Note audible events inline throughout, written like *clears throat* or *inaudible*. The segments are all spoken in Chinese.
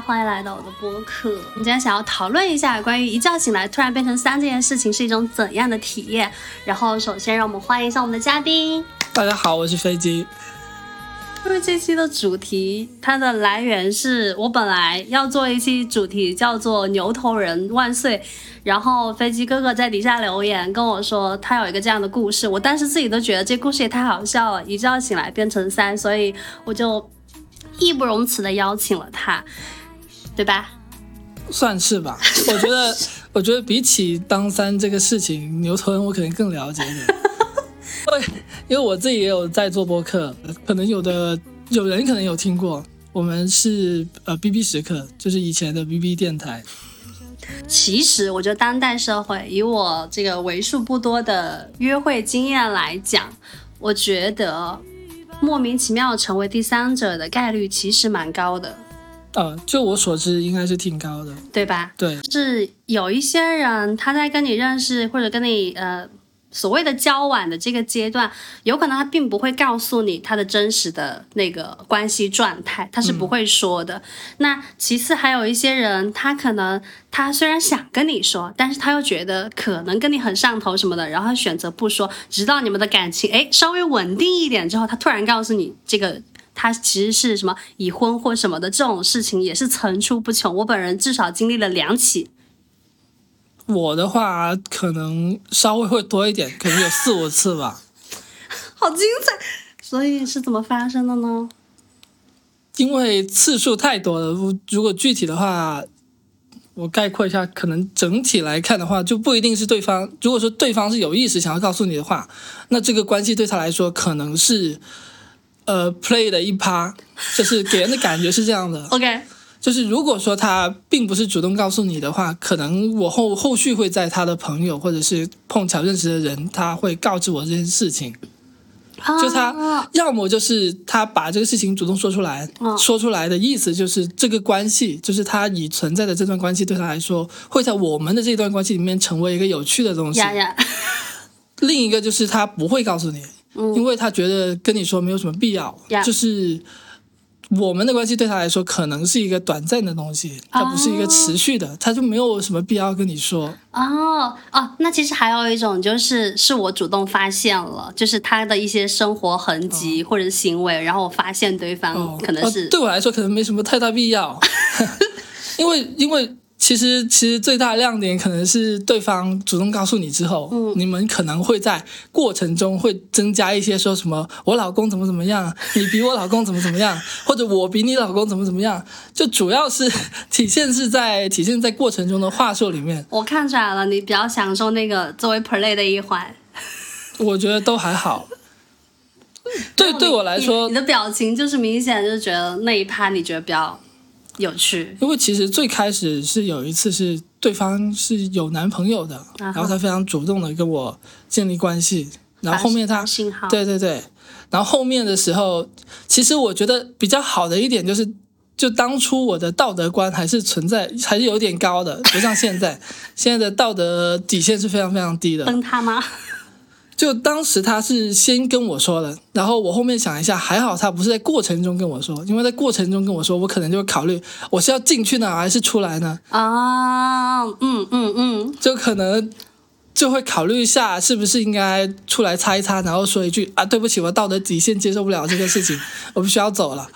欢迎来到我的播客。我们今天想要讨论一下关于一觉醒来突然变成三这件事情是一种怎样的体验。然后首先让我们欢迎一下我们的嘉宾。大家好，我是飞机。因为这期的主题，它的来源是我本来要做一期主题叫做“牛头人万岁”，然后飞机哥哥在底下留言跟我说他有一个这样的故事，我当时自己都觉得这故事也太好笑了，一觉醒来变成三，所以我就义不容辞的邀请了他，对吧？算是吧，我觉得，*laughs* 我觉得比起当三这个事情，牛头人我可能更了解一点。*laughs* 对，因为我自己也有在做播客，可能有的有人可能有听过，我们是呃 B B 时刻，就是以前的 B B 电台。其实我觉得当代社会，以我这个为数不多的约会经验来讲，我觉得莫名其妙成为第三者的概率其实蛮高的。呃，就我所知，应该是挺高的，对吧？对，是有一些人他在跟你认识或者跟你呃。所谓的交往的这个阶段，有可能他并不会告诉你他的真实的那个关系状态，他是不会说的。那其次还有一些人，他可能他虽然想跟你说，但是他又觉得可能跟你很上头什么的，然后选择不说，直到你们的感情哎稍微稳定一点之后，他突然告诉你这个他其实是什么已婚或什么的这种事情也是层出不穷。我本人至少经历了两起。我的话可能稍微会多一点，可能有四五次吧。*laughs* 好精彩！所以是怎么发生的呢？因为次数太多了，如果具体的话，我概括一下，可能整体来看的话，就不一定是对方。如果说对方是有意识想要告诉你的话，那这个关系对他来说可能是呃 play 的一趴，就是给人的感觉是这样的。OK。就是如果说他并不是主动告诉你的话，可能我后后续会在他的朋友或者是碰巧认识的人，他会告知我这件事情。就他要么就是他把这个事情主动说出来，说出来的意思就是这个关系，就是他已存在的这段关系对他来说，会在我们的这段关系里面成为一个有趣的东西。另一个就是他不会告诉你，因为他觉得跟你说没有什么必要，就是。我们的关系对他来说可能是一个短暂的东西，它不是一个持续的，他就没有什么必要跟你说。哦哦，那其实还有一种就是是我主动发现了，就是他的一些生活痕迹或者行为，然后我发现对方可能是对我来说可能没什么太大必要，因 *laughs* 为因为。其实，其实最大的亮点可能是对方主动告诉你之后，嗯，你们可能会在过程中会增加一些说什么“我老公怎么怎么样”，“你比我老公怎么怎么样”，*laughs* 或者“我比你老公怎么怎么样”，就主要是体现是在体现在过程中的话术里面。我看出来了，你比较享受那个作为 play 的一环。我觉得都还好。对，对我来说，你的表情就是明显就是觉得那一趴你觉得比较。有趣，因为其实最开始是有一次是对方是有男朋友的，然后他非常主动的跟我建立关系，然后后面他对对对，然后后面的时候，其实我觉得比较好的一点就是，就当初我的道德观还是存在，还是有点高的，不像现在，*laughs* 现在的道德底线是非常非常低的。崩塌吗？就当时他是先跟我说了，然后我后面想一下，还好他不是在过程中跟我说，因为在过程中跟我说，我可能就会考虑我是要进去呢还是出来呢？啊，嗯嗯嗯，就可能就会考虑一下是不是应该出来擦一擦，然后说一句啊，对不起，我道德底线接受不了这个事情，我必须要走了。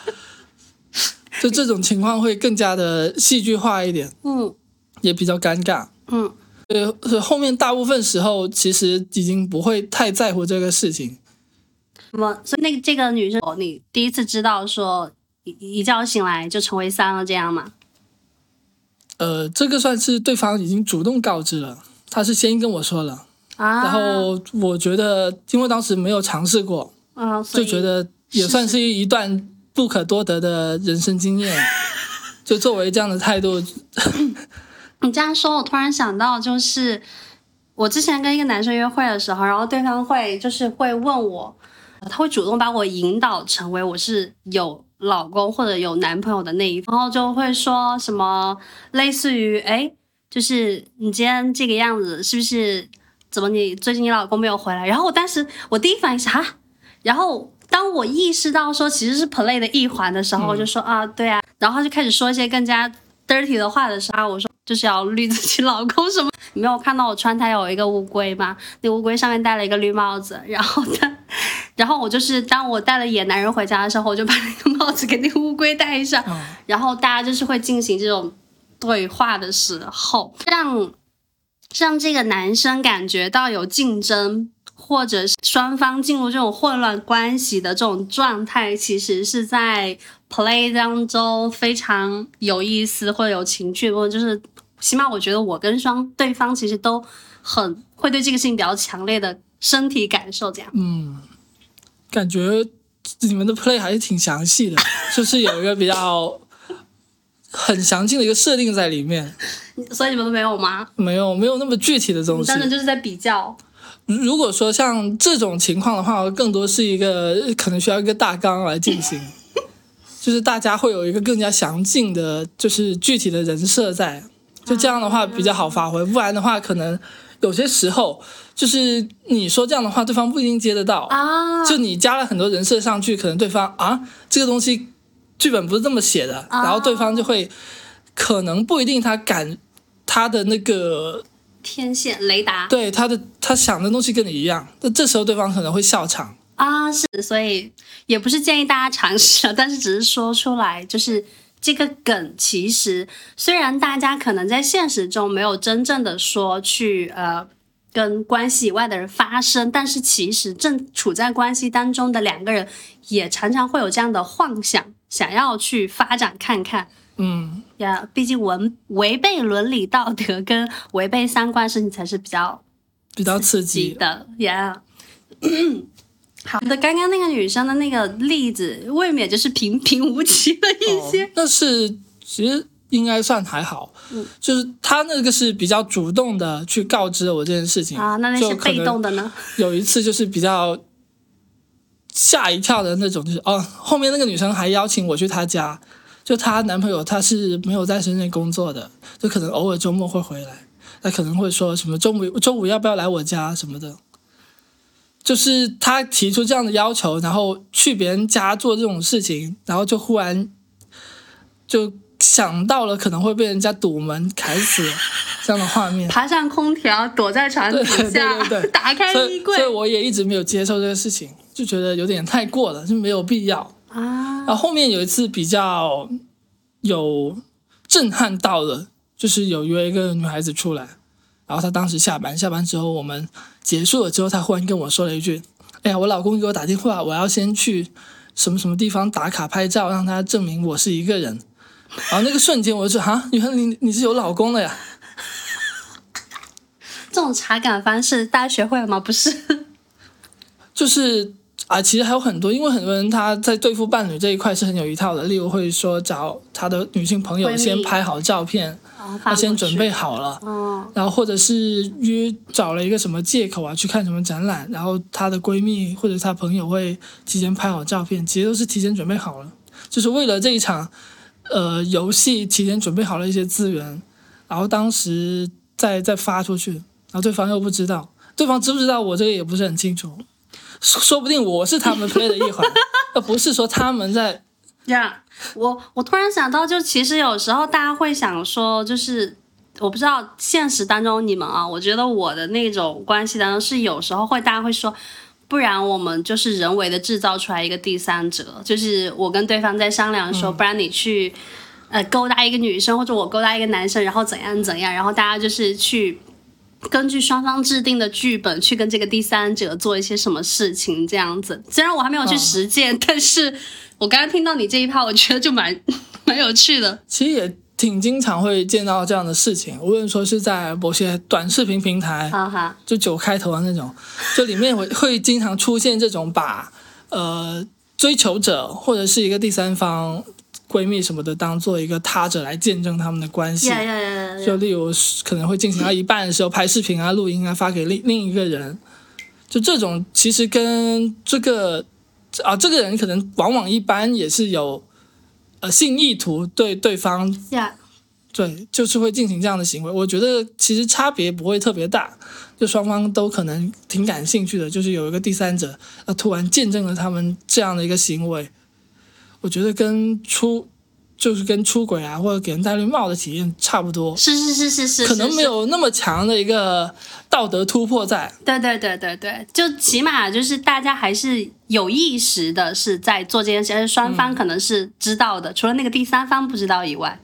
就这种情况会更加的戏剧化一点，嗯，也比较尴尬，嗯。呃，后面大部分时候其实已经不会太在乎这个事情。什么？所以那个这个女生，你第一次知道说一一觉醒来就成为三了这样吗？呃，这个算是对方已经主动告知了，他是先跟我说了，啊，然后我觉得因为当时没有尝试过，啊，就觉得也算是一段不可多得的人生经验，就作为这样的态度。你这样说，我突然想到，就是我之前跟一个男生约会的时候，然后对方会就是会问我，他会主动把我引导成为我是有老公或者有男朋友的那一方，然后就会说什么类似于，哎，就是你今天这个样子，是不是？怎么你最近你老公没有回来？然后我当时我第一反应是啊，然后当我意识到说其实是 play 的一环的时候，我就说啊，对啊。然后就开始说一些更加 dirty 的话的时候，我说就是要绿自己老公什么？*laughs* 你没有看到我穿它有一个乌龟吗？那乌龟上面戴了一个绿帽子，然后他，*laughs* 然后我就是当我带了野男人回家的时候，我就把那个帽子给那个乌龟戴上，然后大家就是会进行这种对话的时候，让让这个男生感觉到有竞争。或者是双方进入这种混乱关系的这种状态，其实是在 play 当中非常有意思或者有情趣，或者就是起码我觉得我跟双对方其实都很会对这个事情比较强烈的身体感受，这样。嗯，感觉你们的 play 还是挺详细的，*laughs* 就是有一个比较很详尽的一个设定在里面。所以你们都没有吗？没有，没有那么具体的东西。单纯就是在比较。如果说像这种情况的话，更多是一个可能需要一个大纲来进行，就是大家会有一个更加详尽的，就是具体的人设在，就这样的话比较好发挥。不然的话，可能有些时候就是你说这样的话，对方不一定接得到啊。就你加了很多人设上去，可能对方啊，这个东西剧本不是这么写的，然后对方就会可能不一定他敢他的那个。天线雷达，对他的他想的东西跟你一样，那这时候对方可能会笑场啊，是，所以也不是建议大家尝试，但是只是说出来，就是这个梗，其实虽然大家可能在现实中没有真正的说去呃跟关系以外的人发生，但是其实正处在关系当中的两个人也常常会有这样的幻想，想要去发展看看。嗯呀，毕竟违违背伦理道德跟违背三观事情才是比较比较刺激的呀。*coughs* 好的，刚刚那个女生的那个例子，未免就是平平无奇的一些。但是其实应该算还好，就是她那个是比较主动的去告知了我这件事情啊。那那些被动的呢？有一次就是比较吓一跳的那种，就是哦，后面那个女生还邀请我去她家。就她男朋友他是没有在深圳工作的，就可能偶尔周末会回来，他可能会说什么周五周五要不要来我家什么的，就是他提出这样的要求，然后去别人家做这种事情，然后就忽然就想到了可能会被人家堵门砍死这样的画面，爬上空调躲在床底下，打开衣柜，所以我也一直没有接受这个事情，就觉得有点太过了，就没有必要。啊，然后后面有一次比较有震撼到的，就是有约一个女孩子出来，然后他当时下班，下班之后我们结束了之后，他忽然跟我说了一句：“哎呀，我老公给我打电话，我要先去什么什么地方打卡拍照，让他证明我是一个人。*laughs* ”然后那个瞬间我就说：“啊，原来你你是有老公的呀？” *laughs* 这种查岗方式大家学会了吗？不是，*laughs* 就是。啊，其实还有很多，因为很多人他在对付伴侣这一块是很有一套的。例如会说找他的女性朋友先拍好照片，他先准备好了，然后或者是约找了一个什么借口啊去看什么展览，然后她的闺蜜或者她朋友会提前拍好照片，其实都是提前准备好了，就是为了这一场呃游戏提前准备好了一些资源，然后当时再再发出去，然后对方又不知道，对方知不知道我这个也不是很清楚。说不定我是他们 play 的一环，而不是说他们在。这样，我我突然想到，就其实有时候大家会想说，就是我不知道现实当中你们啊，我觉得我的那种关系当中是有时候会大家会说，不然我们就是人为的制造出来一个第三者，就是我跟对方在商量说，不然你去呃勾搭一个女生，或者我勾搭一个男生，然后怎样怎样，然后大家就是去。根据双方制定的剧本去跟这个第三者做一些什么事情，这样子。虽然我还没有去实践，但是我刚刚听到你这一趴，我觉得就蛮蛮有趣的。其实也挺经常会见到这样的事情，无论说是在某些短视频平台，哈哈，就九开头的那种，就里面会会经常出现这种把呃追求者或者是一个第三方。闺蜜什么的，当做一个他者来见证他们的关系，就例如可能会进行到一半的时候拍视频啊、录音啊发给另另一个人，就这种其实跟这个啊这个人可能往往一般也是有呃性意图对对方，对，就是会进行这样的行为。我觉得其实差别不会特别大，就双方都可能挺感兴趣的，就是有一个第三者呃突然见证了他们这样的一个行为。我觉得跟出就是跟出轨啊或者给人戴绿帽的体验差不多，是是是是是，可能没有那么强的一个道德突破在。对对对对对，就起码就是大家还是有意识的是在做这件事，而且双方可能是知道的，除了那个第三方不知道以外，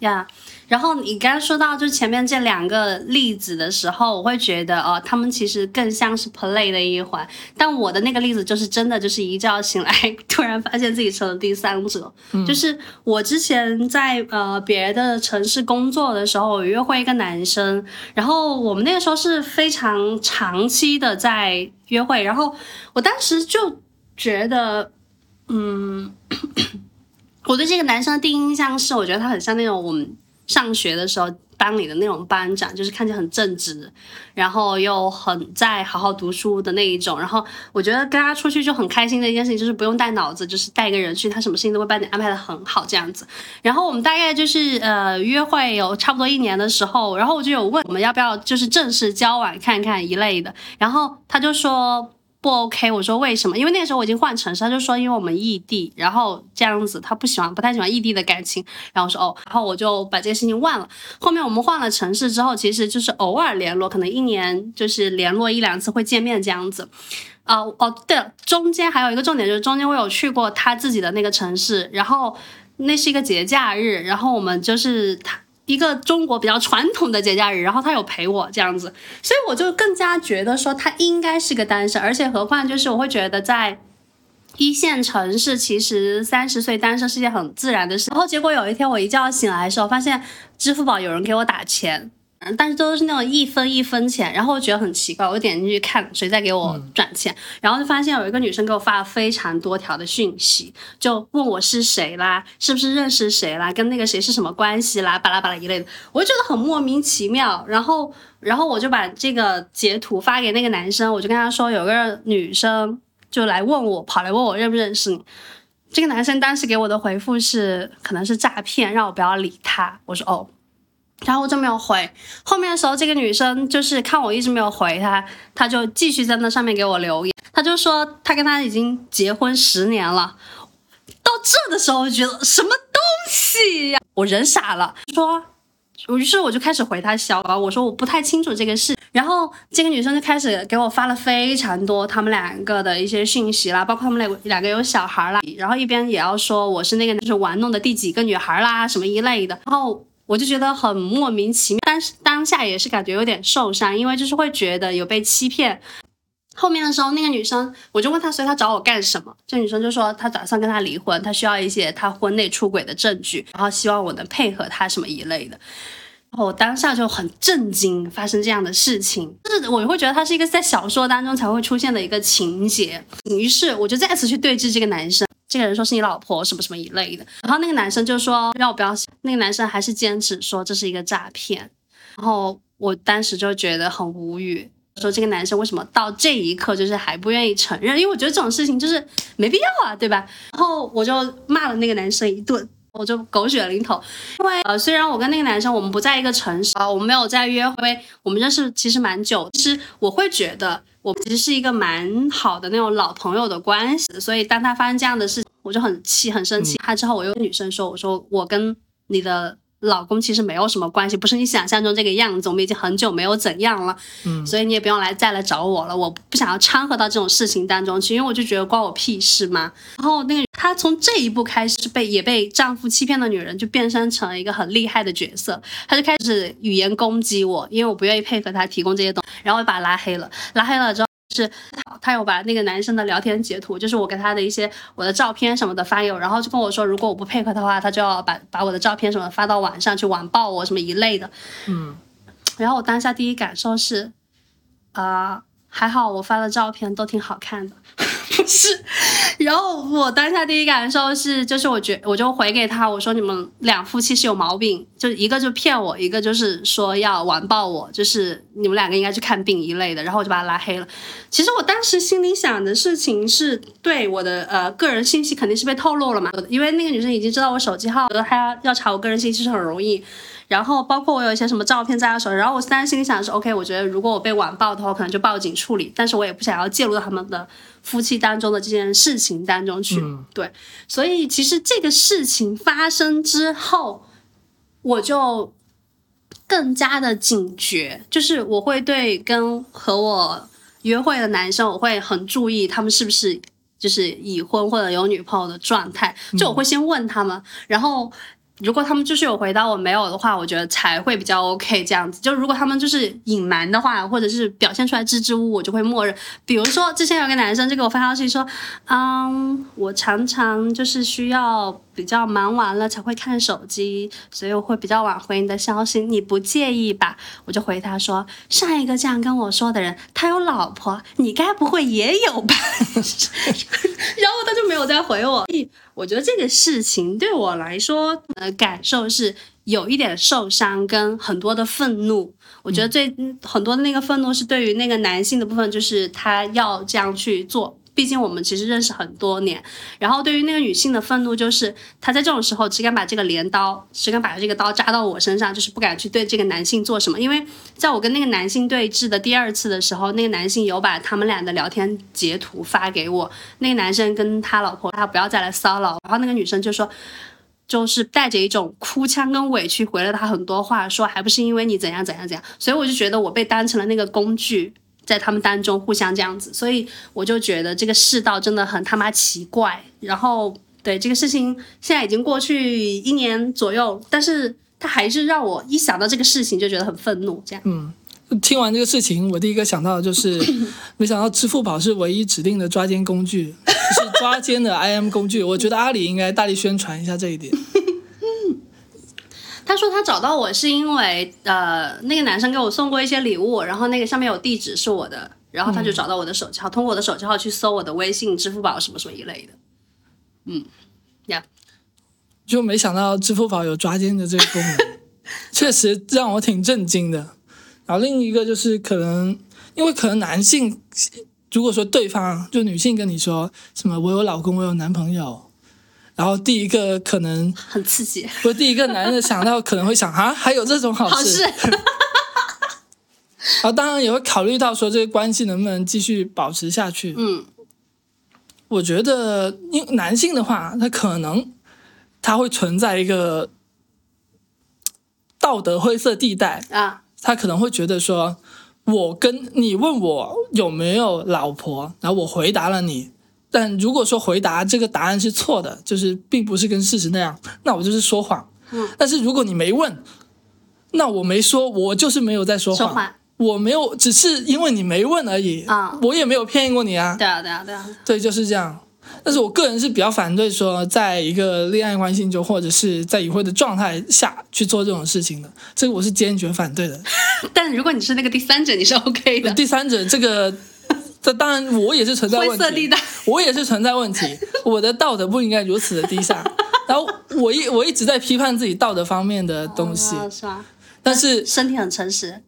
呀。然后你刚刚说到就前面这两个例子的时候，我会觉得哦，他们其实更像是 play 的一环。但我的那个例子就是真的，就是一觉醒来，突然发现自己成了第三者。就是我之前在呃别的城市工作的时候，我约会一个男生，然后我们那个时候是非常长期的在约会，然后我当时就觉得，嗯，*coughs* 我对这个男生的第一印象是，我觉得他很像那种我们。上学的时候，班里的那种班长，就是看起来很正直，然后又很在好好读书的那一种。然后我觉得跟他出去就很开心的一件事情，就是不用带脑子，就是带一个人去，他什么事情都会帮你安排的很好这样子。然后我们大概就是呃约会有差不多一年的时候，然后我就有问我们要不要就是正式交往看看一类的，然后他就说。不 OK，我说为什么？因为那个时候我已经换城市，他就说因为我们异地，然后这样子他不喜欢，不太喜欢异地的感情。然后我说哦，然后我就把这个事情忘了。后面我们换了城市之后，其实就是偶尔联络，可能一年就是联络一两次会见面这样子。啊哦，对了，中间还有一个重点就是中间我有去过他自己的那个城市，然后那是一个节假日，然后我们就是他。一个中国比较传统的节假日，然后他有陪我这样子，所以我就更加觉得说他应该是个单身，而且何况就是我会觉得在一线城市，其实三十岁单身是件很自然的事。然后结果有一天我一觉醒来的时候，发现支付宝有人给我打钱。但是都是那种一分一分钱，然后我觉得很奇怪，我点进去看谁在给我转钱，然后就发现有一个女生给我发了非常多条的讯息，就问我是谁啦，是不是认识谁啦，跟那个谁是什么关系啦，巴拉巴拉一类的，我就觉得很莫名其妙。然后，然后我就把这个截图发给那个男生，我就跟他说有个女生就来问我，跑来问我认不认识你。这个男生当时给我的回复是可能是诈骗，让我不要理他。我说哦。然后我就没有回，后面的时候，这个女生就是看我一直没有回她，她就继续在那上面给我留言。她就说她跟他已经结婚十年了。到这的时候，我觉得什么东西呀？我人傻了，说，于是我就开始回她消了，我说我不太清楚这个事。然后这个女生就开始给我发了非常多他们两个的一些讯息啦，包括他们两个两个有小孩啦，然后一边也要说我是那个就是玩弄的第几个女孩啦，什么一类的，然后。我就觉得很莫名其妙，但是当下也是感觉有点受伤，因为就是会觉得有被欺骗。后面的时候，那个女生我就问她，所以她找我干什么？这女生就说她打算跟他离婚，她需要一些她婚内出轨的证据，然后希望我能配合她什么一类的。然后我当下就很震惊，发生这样的事情，就是我会觉得他是一个在小说当中才会出现的一个情节。于是我就再次去对峙这个男生。这个人说是你老婆什么什么一类的，然后那个男生就说让我不要，那个男生还是坚持说这是一个诈骗，然后我当时就觉得很无语，说这个男生为什么到这一刻就是还不愿意承认？因为我觉得这种事情就是没必要啊，对吧？然后我就骂了那个男生一顿，我就狗血淋头，因为呃虽然我跟那个男生我们不在一个城市啊，我们没有在约会，我们认识其实蛮久，其实我会觉得。我其实是一个蛮好的那种老朋友的关系，所以当他发生这样的事，我就很气很生气。他之后我又跟女生说，我说我跟你的老公其实没有什么关系，不是你想象中这个样子，我们已经很久没有怎样了，嗯，所以你也不用来再来找我了，我不想要掺和到这种事情当中去，因为我就觉得关我屁事嘛。然后那个她从这一步开始被也被丈夫欺骗的女人，就变身成了一个很厉害的角色，她就开始语言攻击我，因为我不愿意配合她提供这些东西。然后我把他拉黑了，拉黑了之后是，他有把那个男生的聊天截图，就是我给他的一些我的照片什么的发给我，然后就跟我说，如果我不配合的话，他就要把把我的照片什么发到网上去网暴我什么一类的，嗯，然后我当下第一感受是，啊，还好我发的照片都挺好看的。*laughs* 不是，然后我当下第一感受是，就是我觉我就回给他，我说你们两夫妻是有毛病，就一个就骗我，一个就是说要完爆我，就是你们两个应该去看病一类的，然后我就把他拉黑了。其实我当时心里想的事情是对我的呃个人信息肯定是被透露了嘛，因为那个女生已经知道我手机号，她要查我个人信息是很容易。然后包括我有一些什么照片在他手上，然后我当时心里想的是，OK，我觉得如果我被网暴的话，可能就报警处理，但是我也不想要介入到他们的夫妻当中的这件事情当中去。嗯对，所以其实这个事情发生之后，我就更加的警觉，就是我会对跟和我约会的男生，我会很注意他们是不是就是已婚或者有女朋友的状态，就我会先问他们，然后。如果他们就是有回答我没有的话，我觉得才会比较 OK 这样子。就如果他们就是隐瞒的话，或者是表现出来支支吾吾，我就会默认。比如说之前有个男生就给我发消息说，嗯，我常常就是需要比较忙完了才会看手机，所以我会比较晚回你的消息，你不介意吧？我就回他说，上一个这样跟我说的人，他有老婆，你该不会也有吧？*laughs* 然后他就没有再回我。我觉得这个事情对我来说，呃，感受是有一点受伤，跟很多的愤怒。我觉得最、很多的那个愤怒是对于那个男性的部分，就是他要这样去做。毕竟我们其实认识很多年，然后对于那个女性的愤怒，就是她在这种时候只敢把这个镰刀，只敢把这个刀扎到我身上，就是不敢去对这个男性做什么。因为在我跟那个男性对峙的第二次的时候，那个男性有把他们俩的聊天截图发给我，那个男生跟他老婆他不要再来骚扰，然后那个女生就说。就是带着一种哭腔跟委屈回了他很多话，说还不是因为你怎样怎样怎样，所以我就觉得我被当成了那个工具，在他们当中互相这样子，所以我就觉得这个世道真的很他妈奇怪。然后对这个事情现在已经过去一年左右，但是他还是让我一想到这个事情就觉得很愤怒。这样，嗯，听完这个事情，我第一个想到的就是，*laughs* 没想到支付宝是唯一指定的抓奸工具，是抓奸的 IM 工具。我觉得阿里应该大力宣传一下这一点。他说他找到我是因为呃那个男生给我送过一些礼物，然后那个上面有地址是我的，然后他就找到我的手机号，通过我的手机号去搜我的微信、支付宝什么什么一类的。嗯，呀、就没想到支付宝有抓奸的这个功能，确实让我挺震惊的。然后另一个就是可能，因为可能男性，如果说对方就女性跟你说什么我有老公，我有男朋友，然后第一个可能很刺激，不第一个男的想到可能会想啊，还有这种好好事，事。*laughs* 然后当然也会考虑到说这个关系能不能继续保持下去。嗯。我觉得，因为男性的话，他可能他会存在一个道德灰色地带，啊，他可能会觉得说，我跟你问我有没有老婆，然后我回答了你，但如果说回答这个答案是错的，就是并不是跟事实那样，那我就是说谎。嗯，但是如果你没问，那我没说，我就是没有在说谎。说谎。我没有，只是因为你没问而已啊我也没有骗过你啊。对啊，对啊，对啊。对，就是这样。但是我个人是比较反对说，在一个恋爱关系中，或者是在已婚的状态下去做这种事情的，这个我是坚决反对的。*laughs* 但如果你是那个第三者，你是 OK 的。第三者，这个，这当然我也是存在问题，灰色地带。我也是存在问题，我的道德不应该如此的低下。然后我一我一直在批判自己道德方面的东西，啊是吧？但是身体很诚实。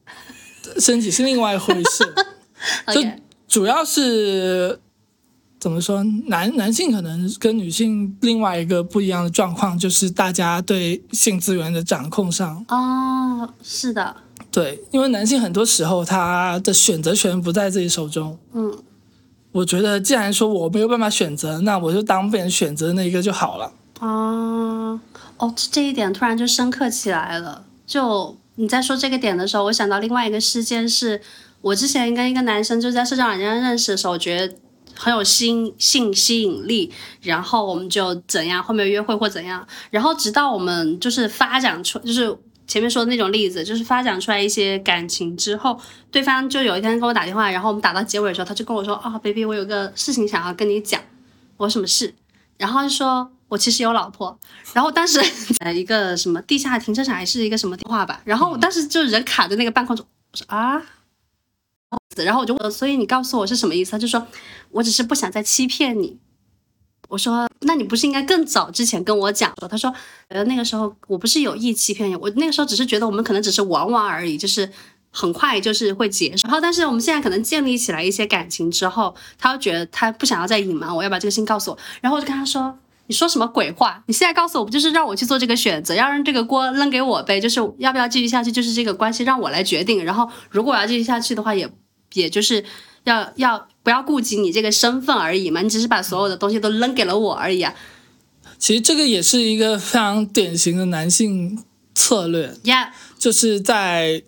身体是另外一回事。*laughs* 就主要是怎么说，男男性可能跟女性另外一个不一样的状况，就是大家对性资源的掌控上，哦，是的，对，因为男性很多时候他的选择权不在自己手中。嗯，我觉得，既然说我没有办法选择，那我就当别人选择的那一个就好了。哦，哦，这这一点突然就深刻起来了。就你在说这个点的时候，我想到另外一个事件是，我之前跟一个男生就在社交软件上认识的时候，我觉得很有吸性吸引力，然后我们就怎样，后面约会或怎样，然后直到我们就是发展出，就是前面说的那种例子，就是发展出来一些感情之后，对方就有一天跟我打电话，然后我们打到结尾的时候，他就跟我说啊、b a b y 我有个事情想要跟你讲，我什么事？然后就说我其实有老婆，然后当时呃一个什么地下停车场还是一个什么电话吧，然后我当时就人卡在那个半空中，我说啊，然后我就，所以你告诉我是什么意思？他就说我只是不想再欺骗你。我说那你不是应该更早之前跟我讲说？他说呃那个时候我不是有意欺骗你，我那个时候只是觉得我们可能只是玩玩而已，就是。很快就是会结束，然后但是我们现在可能建立起来一些感情之后，他又觉得他不想要再隐瞒我，要把这个事情告诉我，然后我就跟他说：“你说什么鬼话？你现在告诉我，不就是让我去做这个选择，要让这个锅扔给我呗？就是要不要继续下去，就是这个关系让我来决定。然后如果我要继续下去的话，也也就是要要不要顾及你这个身份而已嘛？你只是把所有的东西都扔给了我而已啊。其实这个也是一个非常典型的男性策略，Yeah，就是在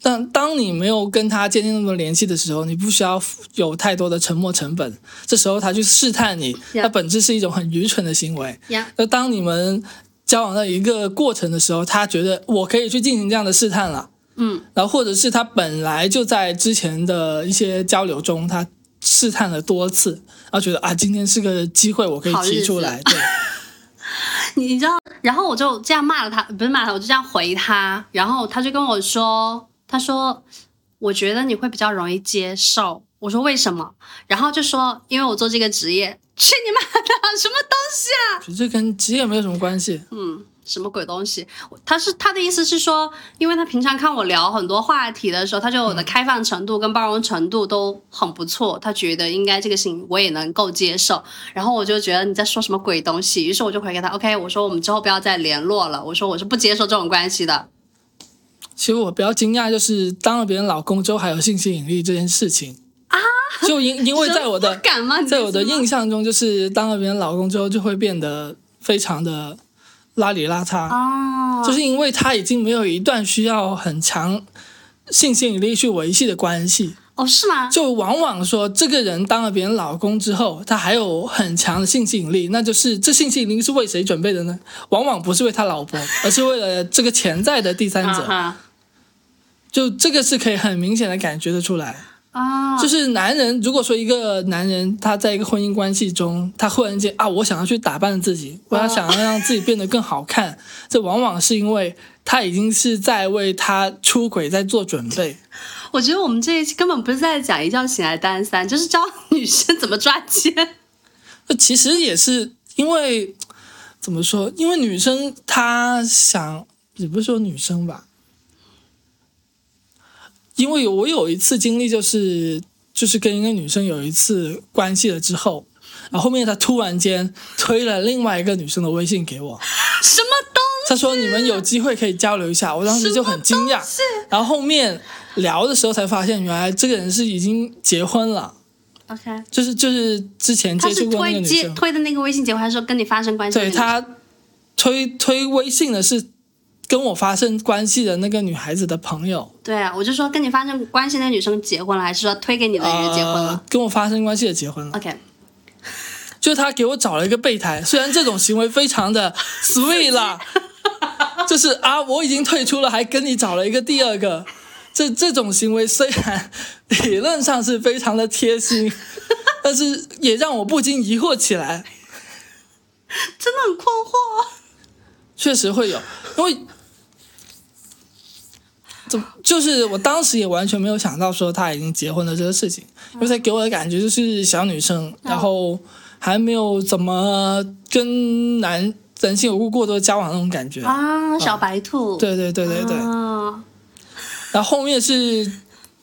当当你没有跟他建立那么多联系的时候，你不需要有太多的沉默成本。这时候他去试探你那本质是一种很愚蠢的行为。Yeah 那当你们交往到一个过程的时候，他觉得我可以去进行这样的试探了，嗯，然后或者是他本来就在之前的一些交流中，他试探了多次，然后觉得啊，今天是个机会，我可以提出来，对。你 *laughs* 你知道，然后我就这样骂了他，不是骂他，我就这样回他，然后他就跟我说，他说我觉得你会比较容易接受。我说为什么？然后就说因为我做这个职业。去你妈的！什么东西啊？这跟职业没有什么关系。嗯，什么鬼东西？他是他的意思是说，因为他平常看我聊很多话题的时候，他觉得我的开放程度跟包容程度都很不错，他觉得应该这个事情我也能够接受。然后我就觉得你在说什么鬼东西，于是我就回给他，OK，我说我们之后不要再联络了，我说我是不接受这种关系的。其实我比较惊讶，就是当了别人老公之后还有性吸引力这件事情啊，*laughs* 就因因为在我的在我的印象中，就是当了别人老公之后就会变得非常的邋里邋遢，哦，就是因为他已经没有一段需要很强性吸引力去维系的关系，哦是吗？就往往说这个人当了别人老公之后，他还有很强的性吸引力，那就是这性吸引力是为谁准备的呢？往往不是为他老婆，*laughs* 而是为了这个潜在的第三者。就这个是可以很明显的感觉得出来。啊，就是男人，如果说一个男人他在一个婚姻关系中，他忽然间啊，我想要去打扮自己，我要想要让自己变得更好看，这往往是因为他已经是在为他出轨在做准备。我觉得我们这一期根本不是在讲一觉醒来单三，就是教女生怎么抓奸。那其实也是因为怎么说？因为女生她想，也不是说女生吧，因为我有一次经历，就是就是跟一个女生有一次关系了之后，然后后面她突然间推了另外一个女生的微信给我，什么东西她说你们有机会可以交流一下，我当时就很惊讶，然后后面聊的时候才发现，原来这个人是已经结婚了，？OK，就是就是之前接触过那个女生。推的那个微信结婚，还是说跟你发生关系对？他推推微信的是跟我发生关系的那个女孩子的朋友，对啊，我就说跟你发生关系的那女生结婚了，还是说推给你的人结婚了、呃跟我发生关系的结婚了。o k 就他给我找了一个备胎，虽然这种行为非常的 sweet 啦，*laughs* 就是啊，我已经退出了，还跟你找了一个第二个，这这种行为虽然理论上是非常的贴心，*laughs* 但是也让我不禁疑惑起来。真的很困惑。确实会有，因为怎 *laughs* 么就是我当时也完全没有想到说他已经结婚了这个事情，因为他给我的感觉就是小女生，然后还没有怎么跟男人性有过过多交往那种感觉。啊，小白兔。对对对对对，啊然后后面是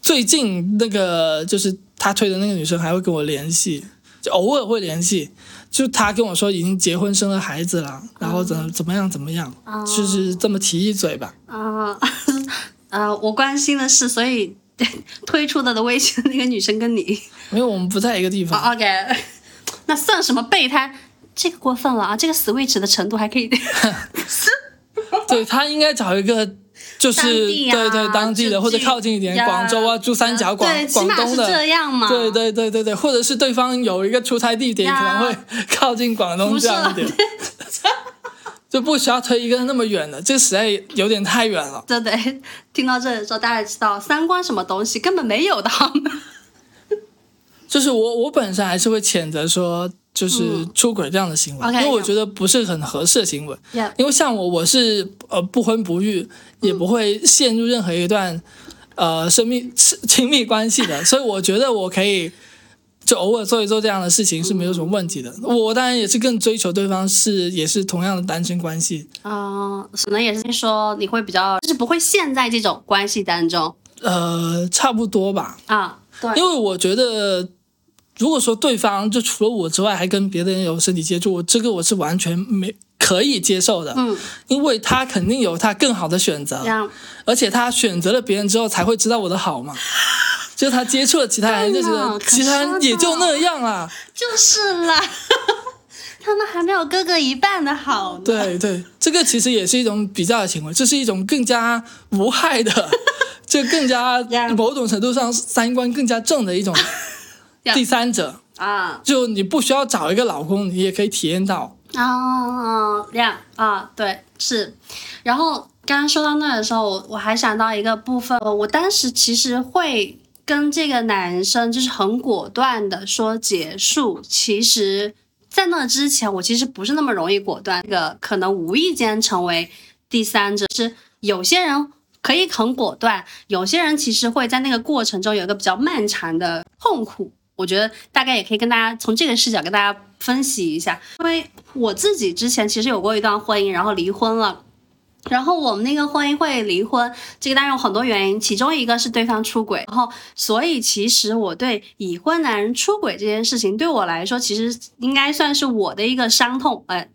最近那个就是他推的那个女生还会跟我联系，就偶尔会联系。就他跟我说已经结婚生了孩子了，然后怎么怎么样怎么样，就是这么提一嘴吧。啊呃，我关心的是，所以 *laughs* 推出的的微信的那个女生跟你、因为我们不在一个地方。啊 OK，*laughs* 那算什么备胎？这个过分了啊！这个 switch 的程度还可以。*laughs* 对他应该找一个就是啊对对当地的或者靠近一点，广州啊、珠三角、广广东的这。样嘛。对对对对对，或者是对方有一个出差地点，可能会靠近广东这样一点，就不需要推一个那么远的，这个实在有点太远了。对对，听到这里的时候，大家知道三观什么东西根本没有的？就是我我本身还是会谴责说，就是出轨这样的行为，嗯因为我觉得不是很合适的行为。因为像我，我是呃不婚不育，也不会陷入任何一段呃生命亲亲密关系的，所以我觉得我可以就偶尔做一做这样的事情是没有什么问题的。我当然也是更追求对方是也是同样的单身关系，嗯、可能也是说你会比较，就是不会陷在这种关系当中呃，差不多吧。啊。对，因为我觉得，如果说对方就除了我之外还跟别的人有身体接触，我这个我是完全没可以接受的，嗯，因为他肯定有他更好的选择而且他选择了别人之后才会知道我的好嘛。*laughs* 就他接触了其他人，就觉得其他人也就那样啦。就是啦，*laughs* 他们还没有哥哥一半的好。对对，这个其实也是一种比较的行为，这是一种更加无害的，*laughs* 就更加某种程度上三观更加正的一种 *laughs* 第三者啊。就你不需要找一个老公，你也可以体验到啊，这样啊，对，是。然后刚刚说到那的时候，我还想到一个部分，我当时其实会。跟这个男生就是很果断的说结束。其实，在那之前，我其实不是那么容易果断。这个可能无意间成为第三者，是有些人可以很果断，有些人其实会在那个过程中有一个比较漫长的痛苦。我觉得大概也可以跟大家从这个视角跟大家分析一下，因为我自己之前其实有过一段婚姻，然后离婚了。然后我们那个婚姻会离婚，这个当然有很多原因，其中一个是对方出轨。然后，所以其实我对已婚男人出轨这件事情，对我来说，其实应该算是我的一个伤痛。呃，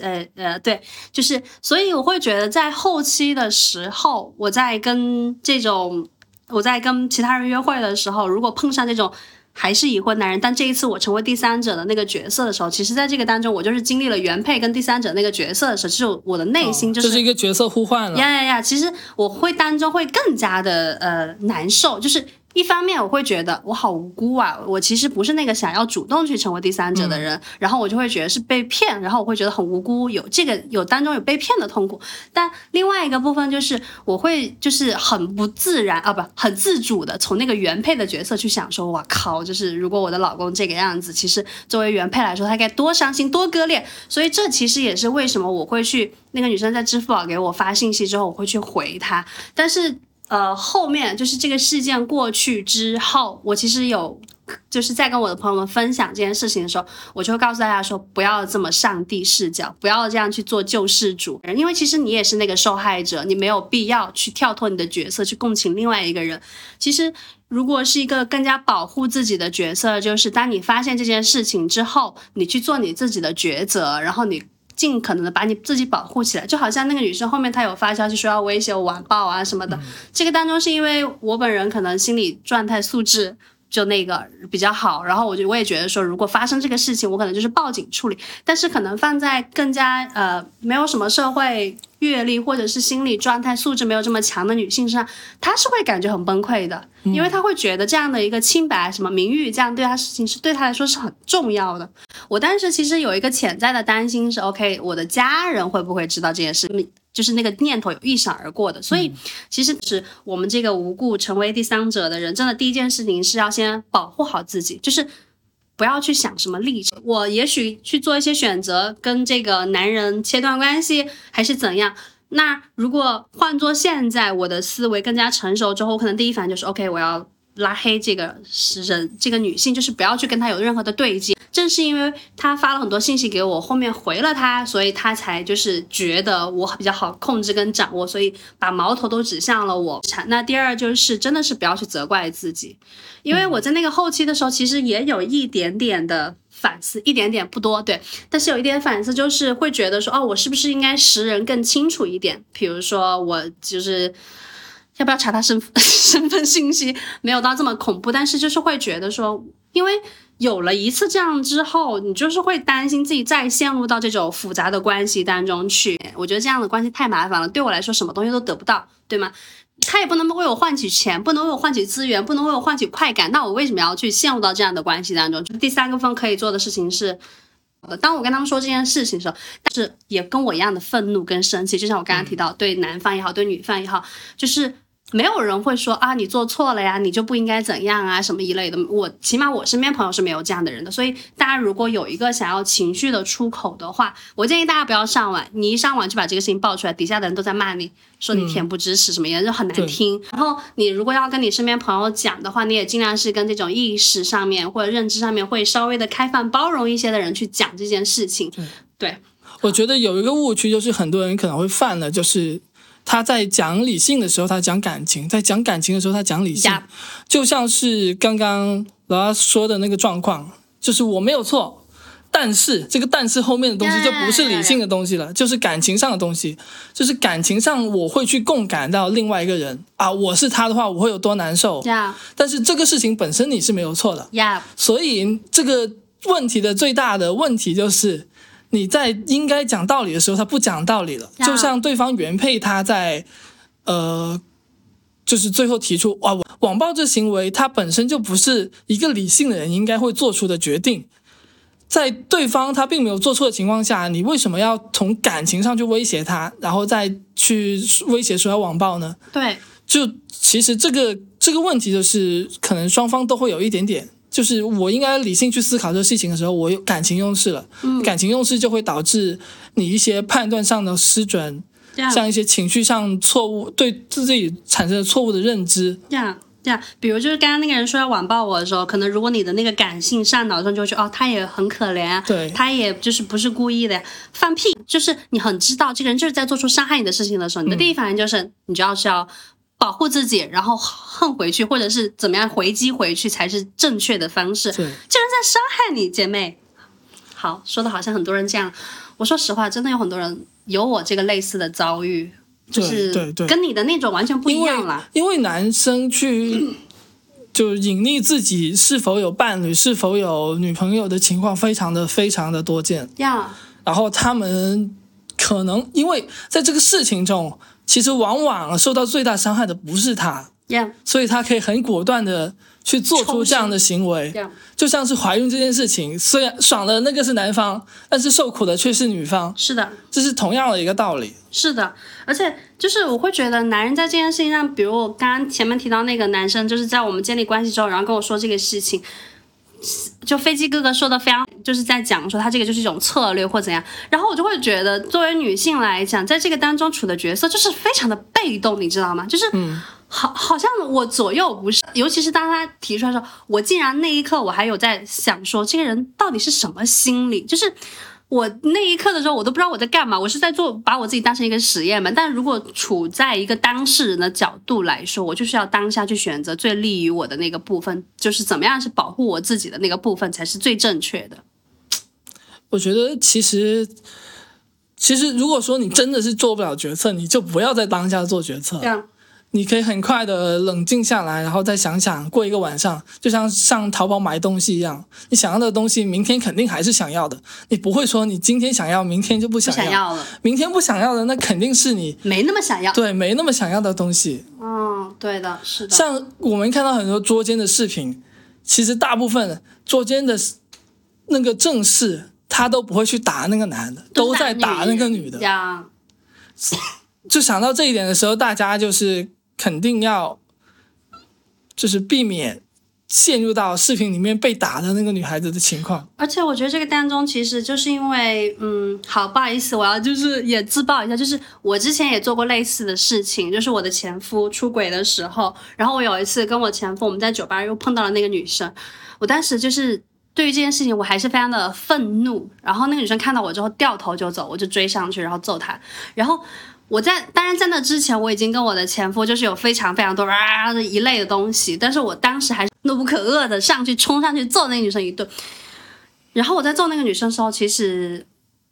呃，呃，对，就是，所以我会觉得在后期的时候，我在跟这种，我在跟其他人约会的时候，如果碰上这种。还是已婚男人，但这一次我成为第三者的那个角色的时候，其实在这个当中，我就是经历了原配跟第三者那个角色的时候，就是我的内心就是就是一个角色互换了。呀呀呀！其实我会当中会更加的呃难受，就是。一方面我会觉得我好无辜啊，我其实不是那个想要主动去成为第三者的人，然后我就会觉得是被骗，然后我会觉得很无辜，有这个有当中有被骗的痛苦。但另外一个部分就是我会就是很不自然啊，不很自主的从那个原配的角色去想说，哇靠，就是如果我的老公这个样子，其实作为原配来说，他该多伤心多割裂。所以这其实也是为什么我会去那个女生在支付宝给我发信息之后，我会去回她，但是。呃，后面就是这个事件过去之后，我其实有，就是在跟我的朋友们分享这件事情的时候，我就会告诉大家说，不要这么上帝视角，不要这样去做救世主，因为其实你也是那个受害者，你没有必要去跳脱你的角色去共情另外一个人。其实，如果是一个更加保护自己的角色，就是当你发现这件事情之后，你去做你自己的抉择，然后你。尽可能的把你自己保护起来，就好像那个女生后面她有发消息说要威胁我网暴啊什么的。这个当中是因为我本人可能心理状态素质就那个比较好，然后我就我也觉得说，如果发生这个事情，我可能就是报警处理。但是可能放在更加呃没有什么社会。阅历或者是心理状态素质没有这么强的女性身上，她是会感觉很崩溃的，因为她会觉得这样的一个清白、什么名誉，这样对她事情是对她来说是很重要的。我当时其实有一个潜在的担心是，OK，我的家人会不会知道这件事？就是那个念头有一闪而过的。所以其实是我们这个无故成为第三者的人，真的第一件事情是要先保护好自己，就是。不要去想什么立场，我也许去做一些选择，跟这个男人切断关系，还是怎样？那如果换做现在，我的思维更加成熟之后，我可能第一反应就是，OK，我要。拉黑这个人，这个女性就是不要去跟他有任何的对接。正是因为他发了很多信息给我，后面回了他，所以他才就是觉得我比较好控制跟掌握，所以把矛头都指向了我。那第二就是真的是不要去责怪自己，因为我在那个后期的时候，其实也有一点点的反思，一点点不多，对，但是有一点反思，就是会觉得说，哦，我是不是应该识人更清楚一点？比如说我就是。要不要查他身 *laughs* 身份信息？没有到这么恐怖，但是就是会觉得说，因为有了一次这样之后，你就是会担心自己再陷入到这种复杂的关系当中去。我觉得这样的关系太麻烦了，对我来说什么东西都得不到，对吗？他也不能为我换取钱，不能为我换取资源，不能为我换取快感，那我为什么要去陷入到这样的关系当中？就第三个方可以做的事情是，当我跟他们说这件事情的时候，但是也跟我一样的愤怒跟生气，就像我刚刚提到，对男方也好，对女方也好，就是。没有人会说啊，你做错了呀，你就不应该怎样啊，什么一类的。我起码我身边朋友是没有这样的人的。所以大家如果有一个想要情绪的出口的话，我建议大家不要上网。你一上网就把这个事情爆出来，底下的人都在骂你，说你恬不知耻什么的，就很难听。然后你如果要跟你身边朋友讲的话，你也尽量是跟这种意识上面或者认知上面会稍微的开放包容一些的人去讲这件事情。对，我觉得有一个误区就是很多人可能会犯的，就是。他在讲理性的时候，他讲感情；在讲感情的时候，他讲理性。就像是刚刚老阿说的那个状况，就是我没有错，但是这个但是后面的东西就不是理性的东西了，就是感情上的东西，就是感情上我会去共感到另外一个人啊，我是他的话我会有多难受。但是这个事情本身你是没有错的。所以这个问题的最大的问题就是你在应该讲道理的时候他不讲道理了，就像对方原配他在呃。就是最后提出哇，网暴这行为，他本身就不是一个理性的人应该会做出的决定，在对方他并没有做错的情况下，你为什么要从感情上去威胁他，然后再去威胁说要网暴呢？对，就其实这个这个问题就是可能双方都会有一点点，就是我应该理性去思考这个事情的时候，我有感情用事了，感情用事就会导致你一些判断上的失准。像一些情绪上错误，对自己产生的错误的认知。这样，这样，比如就是刚刚那个人说要网暴我的时候，可能如果你的那个感性上脑中就会觉得哦，他也很可怜，对，他也就是不是故意的，放屁，就是你很知道这个人就是在做出伤害你的事情的时候，你的第一反应就是你就要是要保护自己，然后恨回去，或者是怎么样回击回去才是正确的方式。对，这人在伤害你，姐妹。好，说的好像很多人这样，我说实话，真的有很多人。有我这个类似的遭遇，就是跟你的那种完全不一样了。因为男生去 *clears throat* 就隐匿自己是否有伴侣、是否有女朋友的情况，非常的非常的多见。呀，然后他们可能因为在这个事情中，其实往往受到最大伤害的不是他。所以他可以很果断的去做出这样的行为，就像是怀孕这件事情，虽然爽的那个是男方，但是受苦的却是女方。是的，这是同样的一个道理。是的，而且就是我会觉得，男人在这件事情上，比如我刚刚前面提到那个男生，就是在我们建立关系之后，然后跟我说这个事情，就飞机哥哥说的非常，就是在讲说他这个就是一种策略或怎样，然后我就会觉得，作为女性来讲，在这个当中处的角色就是非常的被动，你知道吗？就是。好，好像我左右不是，尤其是当他提出来说，我竟然那一刻我还有在想说，这个人到底是什么心理？就是我那一刻的时候，我都不知道我在干嘛，我是在做把我自己当成一个实验嘛。但如果处在一个当事人的角度来说，我就是要当下去选择最利于我的那个部分，就是怎么样是保护我自己的那个部分才是最正确的。*tsk* 我觉得其实，其实如果说你真的是做不了决策，你就不要在当下做决策。这样。你可以很快的冷静下来，然后再想想过一个晚上，就像上淘宝买东西一样，你想要的东西，明天肯定还是想要的。你不会说你今天想要，明天就不想要了。明天不想要的，那肯定是你没那么想要。对，没那么想要的东西。嗯，对的，是的。像我们看到很多捉奸的视频，其实大部分捉奸的那个正室，他都不会去打那个男的，都在打那个女的。就想到这一点的时候，大家就是。肯定要，就是避免陷入到视频里面被打的那个女孩子的情况。而且我觉得这个当中，其实就是因为，嗯，好，不好意思，我要就是也自曝一下，就是我之前也做过类似的事情，就是我的前夫出轨的时候，然后我有一次跟我前夫，我们在酒吧又碰到了那个女生，我当时就是对于这件事情我还是非常的愤怒，然后那个女生看到我之后掉头就走，我就追上去，然后揍她，然后。我在当然在那之前，我已经跟我的前夫就是有非常非常多啊的一类的东西，但是我当时还是怒不可遏的上去冲上去揍那个女生一顿。然后我在揍那个女生的时候，其实，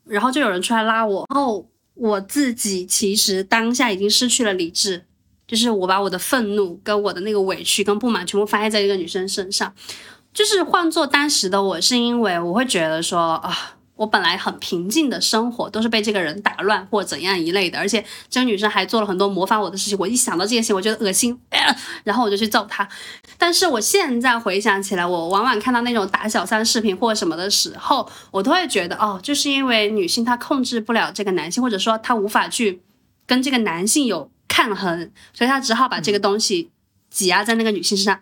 然后就有人出来拉我，然后我自己其实当下已经失去了理智，就是我把我的愤怒跟我的那个委屈跟不满全部发泄在这个女生身上，就是换做当时的我是因为我会觉得说啊。我本来很平静的生活，都是被这个人打乱或怎样一类的，而且这个女生还做了很多模仿我的事情。我一想到这件事情，我觉得恶心，然后我就去揍她。但是我现在回想起来，我往往看到那种打小三视频或什么的时候，我都会觉得，哦，就是因为女性她控制不了这个男性，或者说她无法去跟这个男性有抗衡，所以她只好把这个东西挤压在那个女性身上。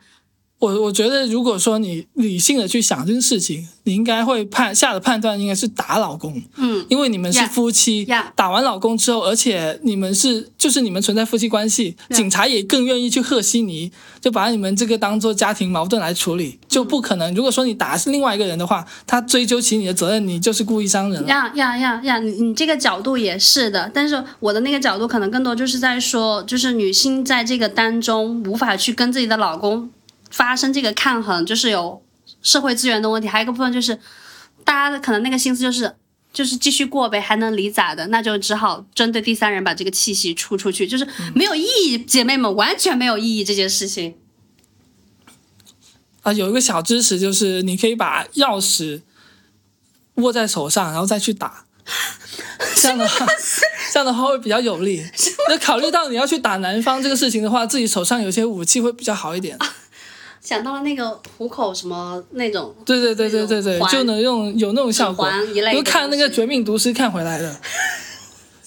我我觉得，如果说你理性的去想这件事情，你应该会判下的判断应该是打老公，嗯，因为你们是夫妻，打完老公之后，而且你们是就是你们存在夫妻关系，警察也更愿意去和稀泥，就把你们这个当做家庭矛盾来处理，就不可能。如果说你打是另外一个人的话，他追究起你的责任，你就是故意伤人了。呀呀呀呀，你你这个角度也是的，但是我的那个角度可能更多就是在说，就是女性在这个当中无法去跟自己的老公。发生这个抗衡，就是有社会资源的问题，还有一个部分就是，大家的可能那个心思就是就是继续过呗，还能离咋的？那就只好针对第三人把这个气息出出去，就是没有意义，姐妹们完全没有意义这件事情。啊，有一个小知识就是，你可以把钥匙握在手上，然后再去打，*laughs* 这样的话，这样的话会比较有利。*laughs* 那考虑到你要去打男方这个事情的话，自己手上有些武器会比较好一点。想到了那个虎口什么那种，对对对对对对就能用有那种效果就看那个《绝命毒师》看回来的，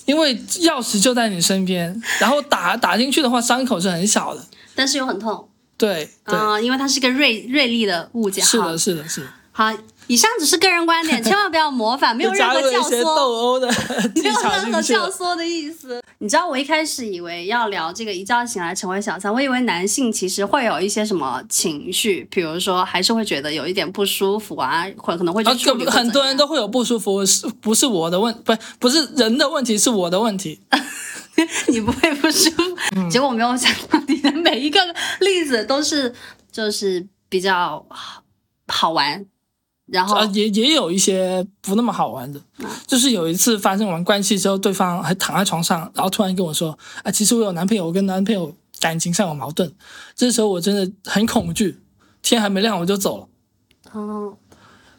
因为钥匙就在你身边，然后打打进去的话，伤口是很小的。但是又很痛对对，啊、因为它是一个锐锐利的物件。是的，是的，是的。好，以上只是个人观点，*laughs* 千万不要模仿，没有任何教唆。殴的 *laughs* 没有任何。教唆的意思。你知道，我一开始以为要聊这个一觉醒来成为小三，我以为男性其实会有一些什么情绪，比如说还是会觉得有一点不舒服啊，或可能会去很很多人都会有不舒服，是不是我的问，不不是人的问题，是我的问题。*laughs* 你不会不舒服。嗯结果我没有想到你的每一个例子都是就是比较好玩，然后啊，也也有一些不那么好玩的，就是有一次发生完关系之后，对方还躺在床上，然后突然跟我说：“啊，其实我有男朋友，我跟男朋友感情上有矛盾。”这时候我真的很恐惧，天还没亮我就走了。哦，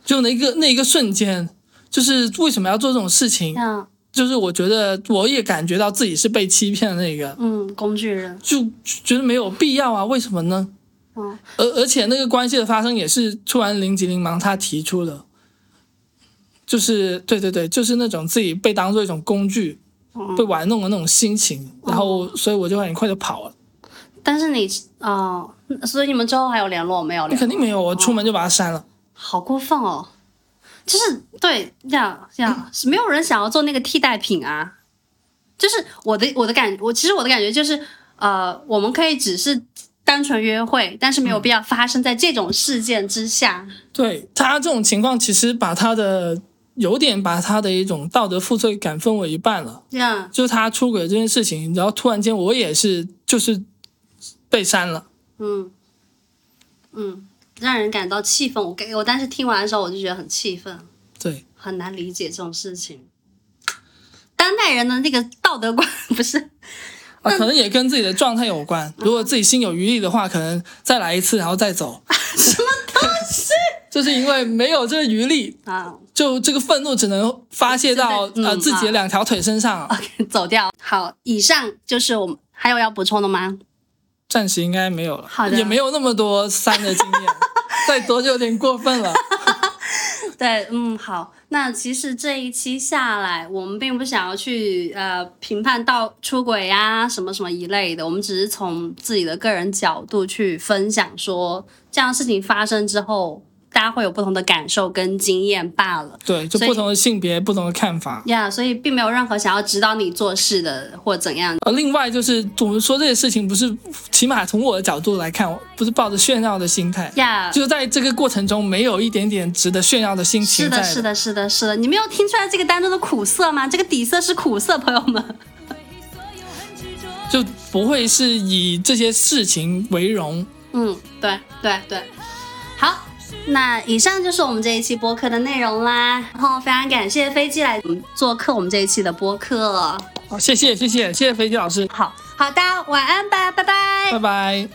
就那个那一个瞬间，就是为什么要做这种事情？像就是我觉得我也感觉到自己是被欺骗的那个，嗯工具人，就觉得没有必要啊，为什么呢？嗯，而而且那个关系的发生也是突然灵急灵忙他提出的，就是对对对，就是那种自己被当做一种工具、被玩弄的那种心情，然后所以我就很快就跑了。但是你哦、所以你们之后还有联络没有联络？肯定没有，我出门就把他删了。好过分哦！就是对这样这样，是 *laughs* 没有人想要做那个替代品啊。就是我的我的感，我其实我的感觉就是，呃，我们可以只是单纯约会，但是没有必要发生在这种事件之下。对他这种情况，其实把他的有点把他的一种道德负罪感分为一半了。这样，就是他出轨这件事情，然后突然间我也是就是被删了。嗯嗯，让人感到气愤。我给我当时听完的时候，我就觉得很气愤，对，很难理解这种事情。当代人的那个道德观 *laughs* 不是啊，可能也跟自己的状态有关。如果自己心有余力的话，可能再来一次，然后再走。*laughs* 什么东西 *laughs* 就是因为没有这个余力，啊？就这个愤怒只能发泄到嗯呃自己的两条腿身上。走掉。好，以上就是我们还有要补充的吗？暂时应该没有了，好的也没有那么多三的经验，*laughs* 再多就有点过分了。对，嗯，好。那其实这一期下来，我们并不想要去呃评判到出轨呀、什么什么一类的，我们只是从自己的个人角度去分享说，这样事情发生之后，大家会有不同的感受跟经验罢了。对，就不同的性别，不同的看法。呀所以并没有任何想要指导你做事的或怎样。呃，另外就是我们说这些事情，不是起码从我的角度来看，我不是抱着炫耀的心态，呀就在这个过程中没有一点点值得炫耀的心情在是的，是的，是的，是的，你没有听出来这个当中的苦涩吗？这个底色是苦涩，朋友们。*laughs* 就不会是以这些事情为荣。嗯，对对对，好，那以上就是我们这一期播客的内容啦。然后非常感谢飞机来嗯做客我们这一期的播客。好，谢谢谢谢谢谢飞机老师，好好的，晚安吧，拜拜拜拜。